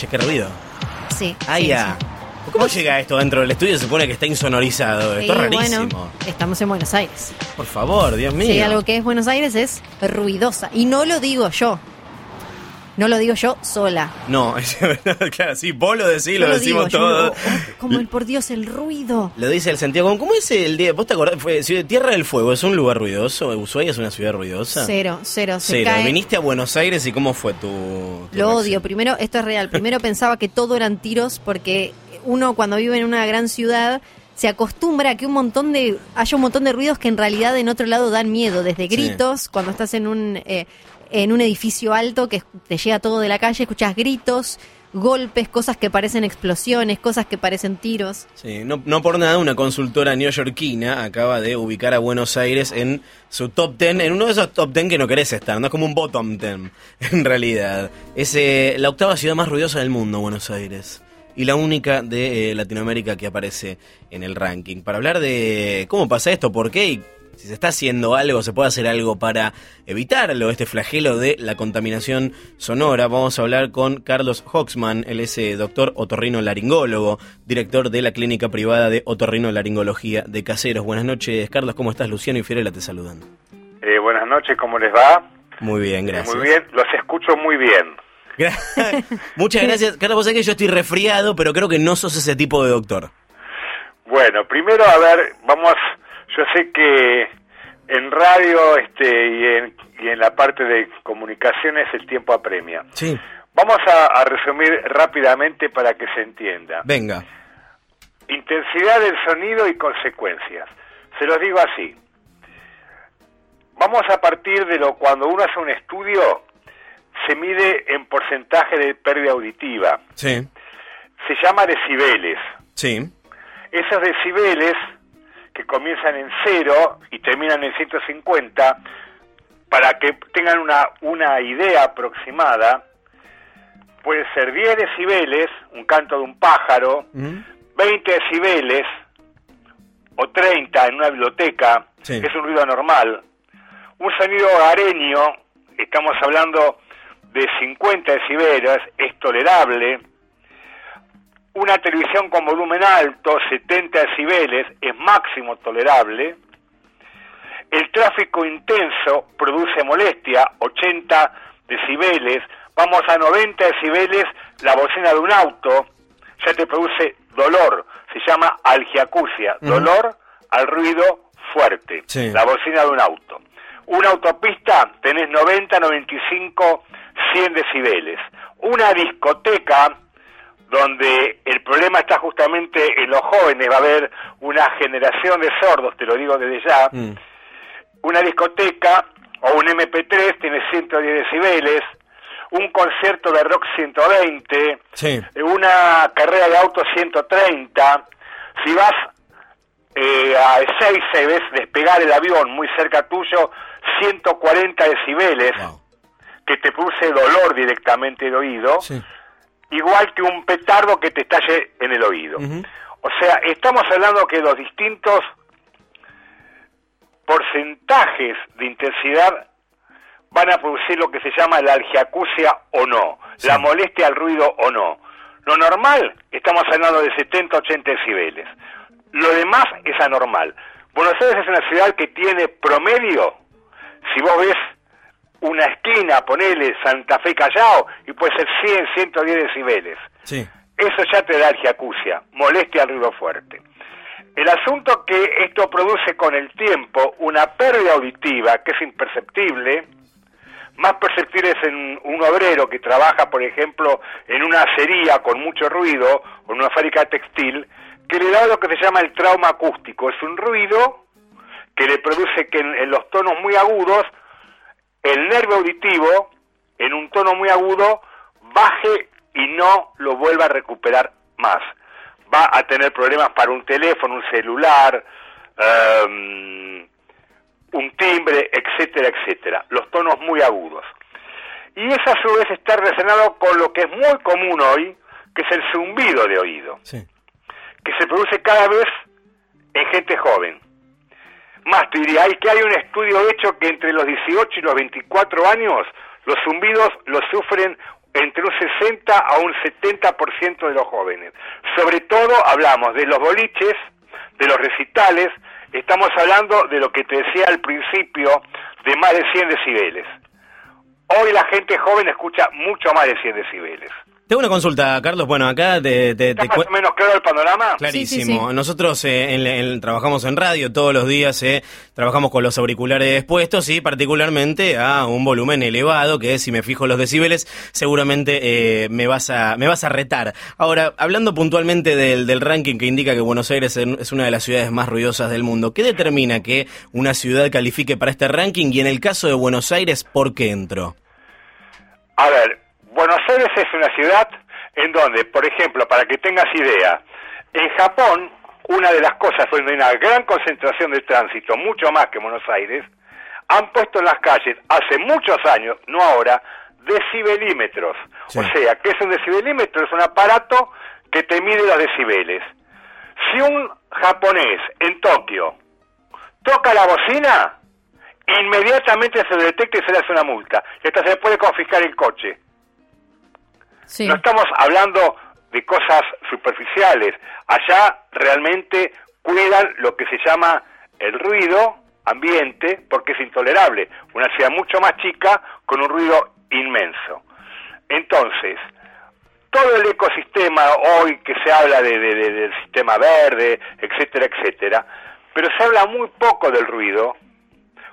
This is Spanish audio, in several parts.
Che, qué ruido. Sí. Ah, sí, ya. sí. ¿Cómo llega esto dentro del estudio? Se supone que está insonorizado. Esto es rarísimo. bueno, estamos en Buenos Aires. Por favor, Dios mío. Hay algo que es Buenos Aires es ruidosa. Y no lo digo yo. No lo digo yo sola. No, es verdad, claro, sí, vos lo decís, Yo lo lo decimos digo, oh, como el por Dios, el ruido. Lo dice el sentido común. ¿Cómo es el día? ¿Vos te acordás? Fue Tierra del Fuego, ¿es un lugar ruidoso? ¿Ushuaia es una ciudad ruidosa? Cero, cero. Se Cero. cae. Viniste a Buenos Aires y ¿cómo fue tu, tu Lo reacción? odio. Primero, esto es real. Primero pensaba que todo eran tiros porque uno cuando vive en una gran ciudad se acostumbra a que un montón de haya un montón de ruidos que en realidad en otro lado dan miedo, desde gritos cuando estás en un eh, en un edificio alto que te llega todo de la calle, escuchas gritos, golpes, cosas que parecen explosiones, cosas que parecen tiros. Sí, no, no por nada, una consultora neoyorquina acaba de ubicar a Buenos Aires en su top 10, en uno de esos top 10 que no querés estar, no es como un bottom 10, en realidad. Es eh, la octava ciudad más ruidosa del mundo, Buenos Aires. Y la única de eh, Latinoamérica que aparece en el ranking. Para hablar de cómo pasa esto, por qué y si se está haciendo algo, se puede hacer algo para evitarlo, este flagelo de la contaminación sonora. Vamos a hablar con Carlos Hoxman, él es eh, doctor otorrino laringólogo, director de la clínica privada de otorrino laringología de Caseros. Buenas noches, Carlos, ¿cómo estás? Luciano y Fiorella te saludan. Eh, buenas noches, ¿cómo les va? Muy bien, gracias. Muy bien, los escucho muy bien. Muchas gracias. Carlos, vos sabés que yo estoy resfriado, pero creo que no sos ese tipo de doctor. Bueno, primero, a ver, vamos, yo sé que en radio este, y, en, y en la parte de comunicaciones el tiempo apremia. Sí. Vamos a, a resumir rápidamente para que se entienda. Venga. Intensidad del sonido y consecuencias. Se los digo así. Vamos a partir de lo cuando uno hace un estudio, se mide en porcentaje de pérdida auditiva. Sí. Se llama decibeles. Sí. Esos decibeles que comienzan en cero y terminan en 150, para que tengan una, una idea aproximada, puede ser 10 decibeles, un canto de un pájaro, Ujú. 20 decibeles o 30 en una biblioteca, Sí. es un ruido normal. Un sonido hogareño, estamos hablando de 50 decibeles, es tolerable. Una televisión con volumen alto, 70 decibeles, es máximo tolerable. El tráfico intenso produce molestia, 80 decibeles. Vamos a 90 decibeles, la bocina de un auto ya te produce dolor. Se llama algiacusia, Ujú. dolor al ruido fuerte. Sí. La bocina de un auto. Una autopista tenés 90, 95, 100 decibeles. Una discoteca donde el problema está justamente en los jóvenes, va a haber una generación de sordos, te lo digo desde ya. Mm. Una discoteca o un MP3 tiene 110 decibeles, un concierto de rock 120, Sí. una carrera de auto 130. Si vas eh, a Ezeiza y ves despegar el avión muy cerca tuyo, 140 decibeles, Wow. que te produce dolor directamente de oído, Sí. Igual que un petardo que te estalle en el oído. O sea, estamos hablando que los distintos porcentajes de intensidad van a producir lo que se llama la algiacusia o no, Sí. la molestia al ruido o no. Lo normal, estamos hablando de 70-80 decibeles. Lo demás es anormal. Buenos Aires es una ciudad que tiene promedio, si vos ves una esquina, ponele Santa Fe Callao, y puede ser 100, 110 decibeles. Sí. Eso ya te da algiacusia, molestia al ruido fuerte. El asunto que esto produce con el tiempo una pérdida auditiva que es imperceptible, más perceptible es en un obrero que trabaja, por ejemplo, en una acería con mucho ruido o en una fábrica textil, que le da lo que se llama el trauma acústico. Es un ruido que le produce que en, en los tonos muy agudos, el nervio auditivo, en un tono muy agudo, baje y no lo vuelva a recuperar más. Va a tener problemas para un teléfono, un celular, em, un timbre, etcétera, etcétera. Los tonos muy agudos. Y eso a su vez está relacionado con lo que es muy común hoy, que es el zumbido de oído, Sí. que se produce cada vez en gente joven. Más te diría, hay que hay un estudio hecho que entre los 18 y los 24 años los zumbidos los sufren entre un 60 a un 70% de los jóvenes. Sobre todo hablamos de los boliches, de los recitales, estamos hablando de lo que te decía al principio, de más de 100 decibeles. Hoy la gente joven escucha mucho más de 100 decibeles. Tengo una consulta, Carlos. Bueno, acá te... te, ¿Está más o menos claro el panorama? Clarísimo. Nosotros eh, trabajamos en radio todos los días, eh, trabajamos con los auriculares puestos y particularmente a un volumen elevado, que si me fijo los decibeles, seguramente eh, me, vas a, me vas a retar. Ahora, hablando puntualmente del, del ranking que indica que Buenos Aires es una de las ciudades más ruidosas del mundo, ¿qué determina que una ciudad califique para este ranking y en el caso de Buenos Aires, por qué entró? A ver, Buenos Aires es una ciudad en donde, por ejemplo, para que tengas idea, en Japón, una de las cosas donde hay una gran concentración de tránsito, mucho más que en Buenos Aires, han puesto en las calles hace muchos años, no ahora, decibelímetros. O sea, ¿qué es un decibelímetro? Es un aparato que te mide los decibeles. Si un japonés en Tokio toca la bocina, inmediatamente se detecta y se le hace una multa. Y hasta se puede confiscar el coche. No estamos hablando de cosas superficiales. Allá realmente cuidan lo que se llama el ruido ambiente porque es intolerable. Una ciudad mucho más chica con un ruido inmenso. Entonces, todo el ecosistema hoy que se habla de, del sistema verde, etcétera, etcétera, pero se habla muy poco del ruido,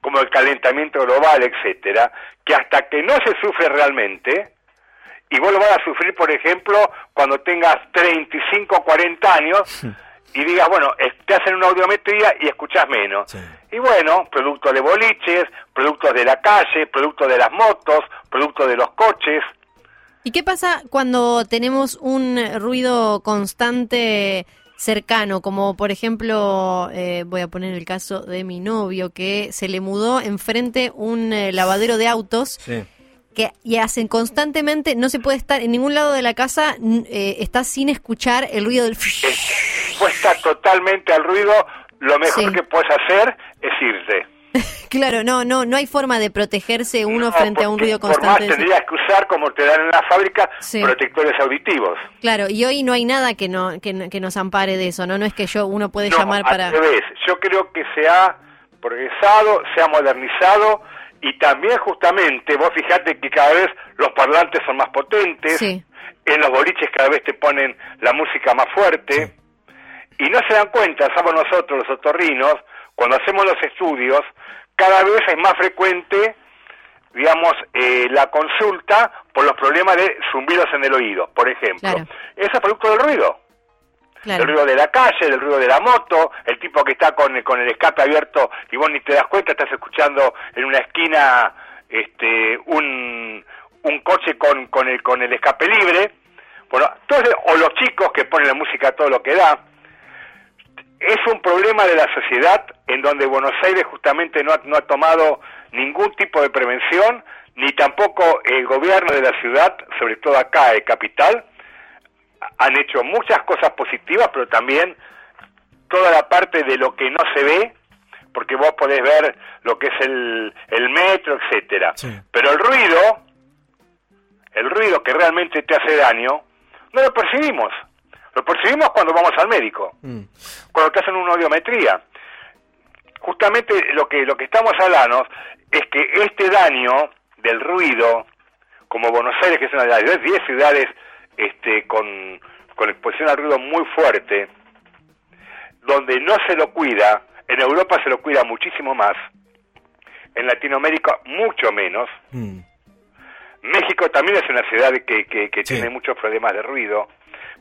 como el calentamiento global, etcétera, que hasta que no se sufre realmente, y vos lo vas a sufrir, por ejemplo, cuando tengas 35 o 40 años y digas, bueno, te hacen una audiometría y escuchas menos. Y bueno, producto de boliches, productos de la calle, producto de las motos, producto de los coches. ¿Y qué pasa cuando tenemos un ruido constante cercano, como por ejemplo, eh, voy a poner el caso de mi novio, que se le mudó enfrente un eh, lavadero de autos sí que y hacen constantemente, no se puede estar en ningún lado de la casa, eh, está sin escuchar el ruido del... Puesta totalmente al ruido, lo mejor que puedes hacer es irte. claro, no, no, no hay forma de protegerse uno frente a un ruido constante. Por más tendrías que usar, como te dan en la fábrica, protectores auditivos. Claro, y hoy no hay nada que, no, que, nos ampare de eso, ¿no? No es que yo uno puede llamar para... Al revés, yo creo que se ha progresado, se ha modernizado y también justamente, vos fijate que cada vez los parlantes son más potentes, en los boliches cada vez te ponen la música más fuerte, y no se dan cuenta, somos nosotros los otorrinos, cuando hacemos los estudios, cada vez es más frecuente, digamos, eh, la consulta por los problemas de zumbidos en el oído, por ejemplo. Eso es producto del ruido. El ruido de la calle, el ruido de la moto, el tipo que está con, con el escape abierto y vos ni te das cuenta, estás escuchando en una esquina este un, un coche con, con, el, con el escape libre. Bueno, o los chicos que ponen la música a todo lo que da. Es un problema de la sociedad en donde Buenos Aires justamente no ha, no ha tomado ningún tipo de prevención, ni tampoco el gobierno de la ciudad, sobre todo acá, el capital, han hecho muchas cosas positivas, pero también toda la parte de lo que no se ve, porque vos podés ver lo que es el, el metro, etcétera. Pero el ruido, el ruido que realmente te hace daño, no lo percibimos. Lo percibimos cuando vamos al médico, mm. cuando te hacen una audiometría. Justamente lo que, lo que estamos hablando es que este daño del ruido, como Buenos Aires, que es una de las 10 ciudades este, con, con exposición al ruido muy fuerte, donde no se lo cuida, en Europa se lo cuida muchísimo más, en Latinoamérica mucho menos. Mm. México también es una ciudad que, que, tiene muchos problemas de ruido,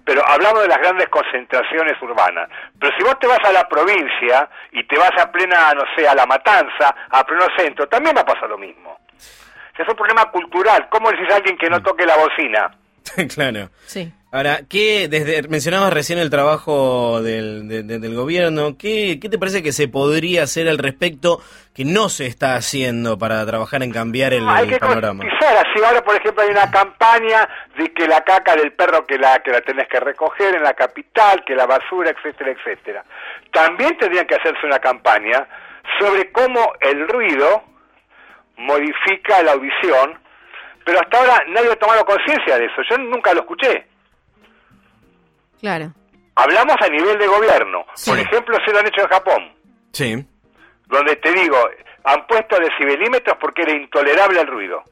pero hablamos de las grandes concentraciones urbanas. Pero si vos te vas a la provincia y te vas a plena, no sé, a La Matanza, a pleno centro, también va a pasar lo mismo. es un problema cultural. ¿Cómo decís a alguien que no mm. toque la bocina? claro. Sí. Ahora, ¿qué, desde, mencionabas recién el trabajo del, del gobierno, ¿qué, ¿qué, te parece que se podría hacer al respecto que no se está haciendo para trabajar en cambiar el, hay que panorama? Así ahora, por ejemplo, hay una campaña de que la caca del perro que la, que la tenés que recoger en la capital, que la basura, etcétera, etcétera. También tendrían que hacerse una campaña sobre cómo el ruido modifica la audición pero hasta ahora nadie ha tomado conciencia de eso. Yo nunca lo escuché. Claro. Hablamos a nivel de gobierno. Sí. Por ejemplo, se lo han hecho en Japón, Sí. donde te digo, han puesto decibelímetros porque era intolerable el ruido.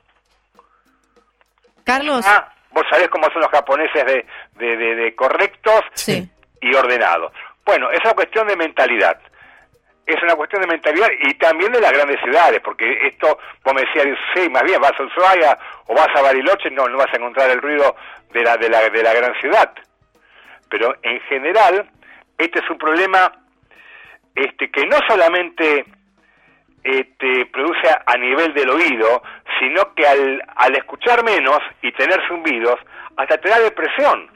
Carlos, Ah, vos sabés cómo son los japoneses de, de, de- de correctos Sí. y ordenados. Bueno, es una cuestión de mentalidad. Es una cuestión de mentalidad y también de las grandes ciudades, porque esto, vos me decías, sí, más bien vas a Ushuaia o vas a Bariloche, no, no vas a encontrar el ruido de la, de la, de la gran ciudad. Pero en general, este es un problema este, que no solamente este, produce a, nivel del oído, sino que al, al escuchar menos y tener zumbidos, hasta te da depresión.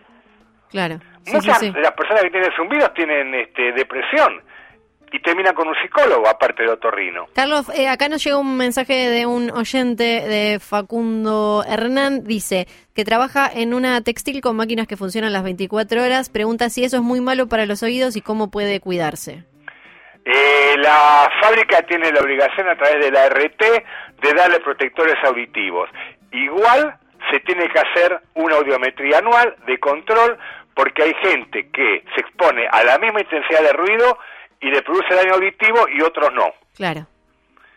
claro. Sí, sí, Muchas sí. de las personas que tienen zumbidos tienen este, depresión y terminan con un psicólogo aparte de otorrino. Carlos, eh, acá nos llega un mensaje de un oyente de Facundo Hernán. Dice que trabaja en una textil con máquinas que funcionan las 24 horas. Pregunta si eso es muy malo para los oídos y cómo puede cuidarse. Eh, la fábrica tiene la obligación a través de la RT de darle protectores auditivos. Igual se tiene que hacer una audiometría anual de control porque hay gente que se expone a la misma intensidad de ruido y le produce daño auditivo y otros no. Claro.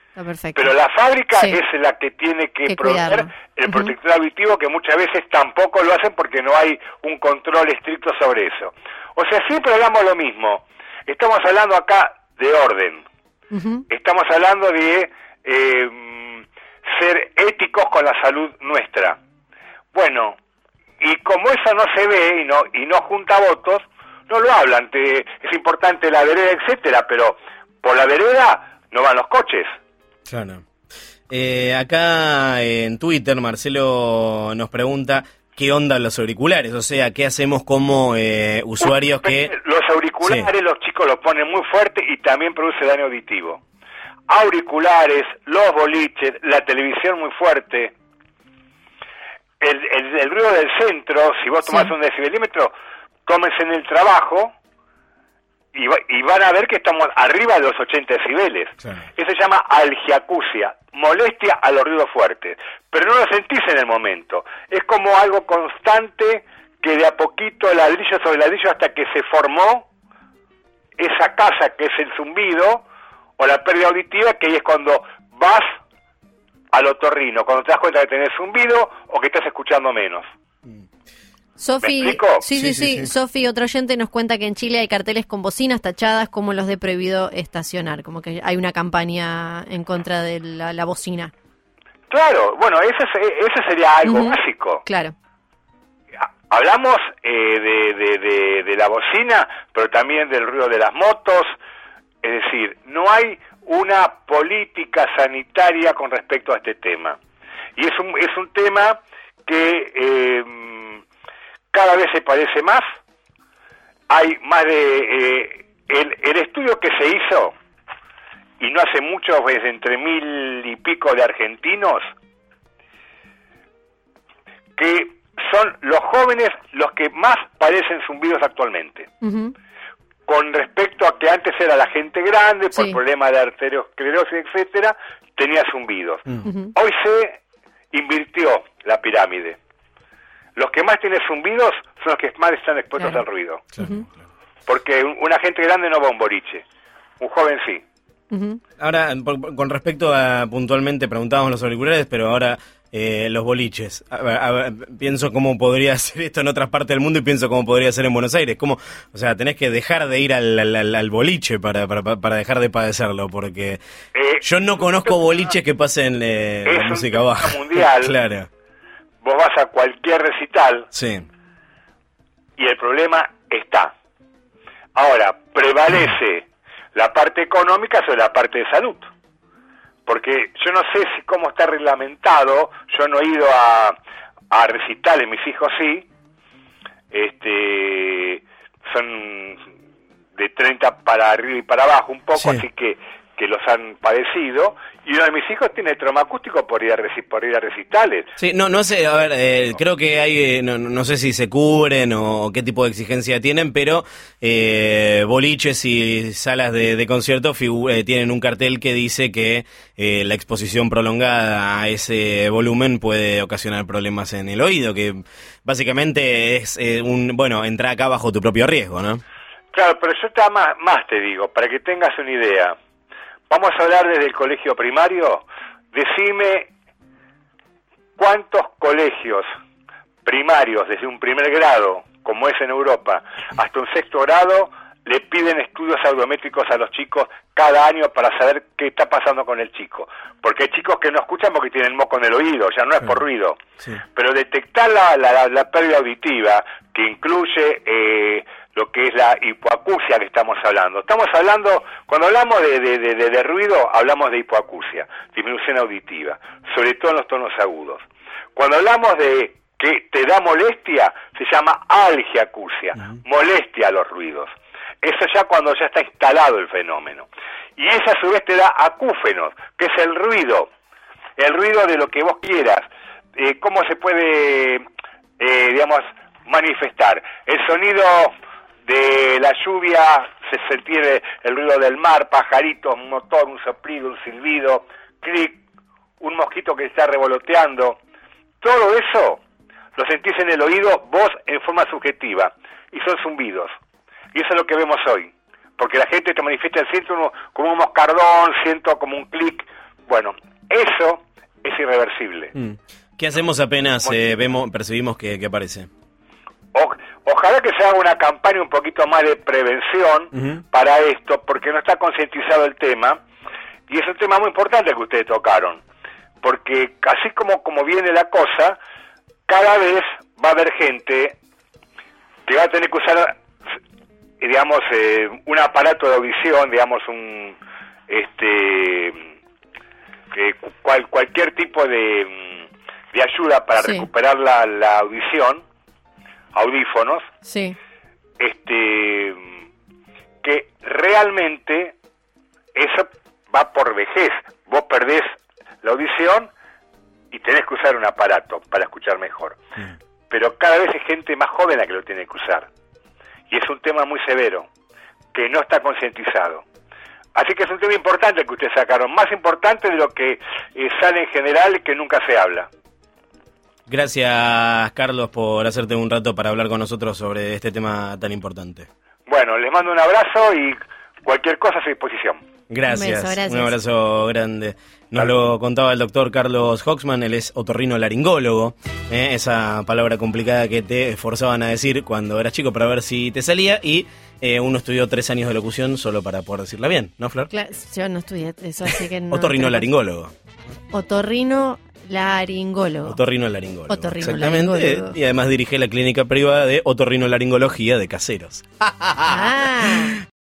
Está perfecto. Pero la fábrica Sí. es la que tiene que, Que proveer cuidarlo. el protector auditivo que muchas veces tampoco lo hacen porque no hay un control estricto sobre eso. O sea, siempre hablamos lo mismo. Estamos hablando acá de orden. Estamos hablando de eh, ser éticos con la salud nuestra. Bueno, y como eso no se ve y no y no junta votos, no lo hablan. Te- es importante la vereda, etcétera, pero por la vereda no van los coches. Claro. Eh, acá en Twitter, Marcelo nos pregunta qué onda los auriculares, o sea, qué hacemos como eh, usuarios que... Los auriculares Sí. los chicos los ponen muy fuerte y también produce daño auditivo. Auriculares, los boliches, la televisión muy fuerte. El, el- el ruido del centro, si vos tomás Sí. un decibelímetro, tómense en el trabajo y, va- y van a ver que estamos arriba de los 80 decibeles. Eso se llama algiacusia, molestia a los ruidos fuertes. Pero no lo sentís en el momento. Es como algo constante que de a poquito, ladrillo sobre ladrillo, hasta que se formó esa casa que es el zumbido o la pérdida auditiva, que ahí es cuando vas al otorrino, cuando te das cuenta que tenés zumbido o que estás escuchando menos. Sofi, sí, sí, Sí, sí. Sofi, otro oyente nos cuenta que en Chile hay carteles con bocinas tachadas como los de prohibido estacionar, como que hay una campaña en contra de la, la bocina. Claro, bueno, ese, es- ese sería algo Ujú. básico. Claro. Ha- Hablamos eh, de, de- de- de la bocina, pero también del ruido de las motos. Es decir, no hay una política sanitaria con respecto a este tema. Y es un, es un tema que eh, cada vez se parece más. Hay más de... eh, el, el estudio que se hizo, y no hace mucho, pues entre mil y pico de argentinos, que son los jóvenes los que más padecen zumbidos actualmente. Con respecto a que antes era la gente grande, por Sí. problemas de arteriosclerosis, etcétera, tenía zumbidos. Hoy se invirtió la pirámide. Los que más tienen zumbidos son los que más están expuestos Claro. al ruido. Claro, Ujú. claro. Porque un- una gente grande no va a un boliche. Un joven sí. Ahora, por- con respecto a puntualmente preguntábamos los auriculares, pero ahora eh, los boliches. A ver, a ver, pienso cómo podría ser esto en otras partes del mundo y pienso cómo podría ser en Buenos Aires. Como, o sea, tenés que dejar de ir al, al- al- al boliche para, para, para dejar de padecerlo, porque Eh, yo no conozco boliches que pasen eh, la música baja. mundial. claro, Vos vas a cualquier recital sí. y el problema está. Ahora, prevalece la parte económica sobre la parte de salud. Porque yo no sé si cómo está reglamentado, yo no he ido a, a recitales, mis hijos sí, este, son de 30 para arriba y para abajo un poco, Sí. así que que los han padecido y uno de mis hijos tiene trauma acústico por ir a, reci- por ir a recitales. Sí, no, no sé, a ver, eh, creo que hay, eh, no, no sé si se cubren o qué tipo de exigencia tienen, pero eh, boliches y salas de, de concierto eh, tienen un cartel que dice que eh, la exposición prolongada a ese volumen puede ocasionar problemas en el oído, que básicamente es eh, un, bueno, entra acá bajo tu propio riesgo, ¿no? Claro, pero yo te más, más te digo, para que tengas una idea. Vamos a hablar desde el colegio primario. Decime cuántos colegios primarios desde un primer grado, como es en Europa, hasta un sexto grado, le piden estudios audiométricos a los chicos cada año para saber qué está pasando con el chico. Porque hay chicos que no escuchan porque tienen moco en el oído, ya no es por ruido. Sí. Pero detectar la, la, la pérdida auditiva, que incluye eh, lo que es la hipoacusia que estamos hablando. Estamos hablando, cuando hablamos de, de, de- de- de ruido, hablamos de hipoacusia, disminución auditiva, sobre todo en los tonos agudos. Cuando hablamos de que te da molestia, se llama algiacusia, molestia a los ruidos. Eso ya cuando ya está instalado el fenómeno. Y esa a su vez te da acúfenos, que es el ruido, el ruido de lo que vos quieras. Eh, ¿Cómo se puede, eh, digamos, manifestar? El sonido de la lluvia, se sentir el ruido del mar, pajaritos, un motor, un soplido, un silbido, clic, un mosquito que está revoloteando. Todo eso lo sentís en el oído vos en forma subjetiva y son zumbidos. Y eso es lo que vemos hoy. Porque la gente te manifiesta, siento uno- como un moscardón, siento como un clic. Bueno, eso es irreversible. Mm. ¿Qué hacemos apenas eh, vemos, percibimos que, que aparece? O- ojalá que se haga una campaña un poquito más de prevención para esto, porque no está concientizado el tema. Y es un tema muy importante que ustedes tocaron. Porque así como, como viene la cosa, cada vez va a haber gente que va a tener que usar, digamos, eh, un aparato de audición, digamos, un, este, eh, cual- cualquier tipo de, mm, de ayuda para Sí. recuperar la, la audición, audífonos, Sí. este, que realmente eso va por vejez. Vos perdés la audición y tenés que usar un aparato para escuchar mejor. Pero cada vez hay gente más joven la que lo tiene que usar. Y es un tema muy severo, que no está concientizado. Así que es un tema importante que ustedes sacaron, más importante de lo que eh, sale en general que nunca se habla. Gracias, Carlos, por hacerte un rato para hablar con nosotros sobre este tema tan importante. Bueno, les mando un abrazo y cualquier cosa a su disposición. Gracias. Un beso, gracias. Un abrazo grande. Nos lo contaba el doctor Carlos Hoxman, él es otorrino laringólogo, ¿eh? esa palabra complicada que te forzaban a decir cuando eras chico para ver si te salía y eh, uno estudió tres años de locución solo para poder decirla bien, ¿no, Flor? Cla- yo no estudié eso, así que no. otorrino laringólogo. Otorrino laringólogo. Otorrino laringólogo. Otorrino Exactamente. laringólogo. Y además dirige la clínica privada de otorrino laringología de caseros. Ah.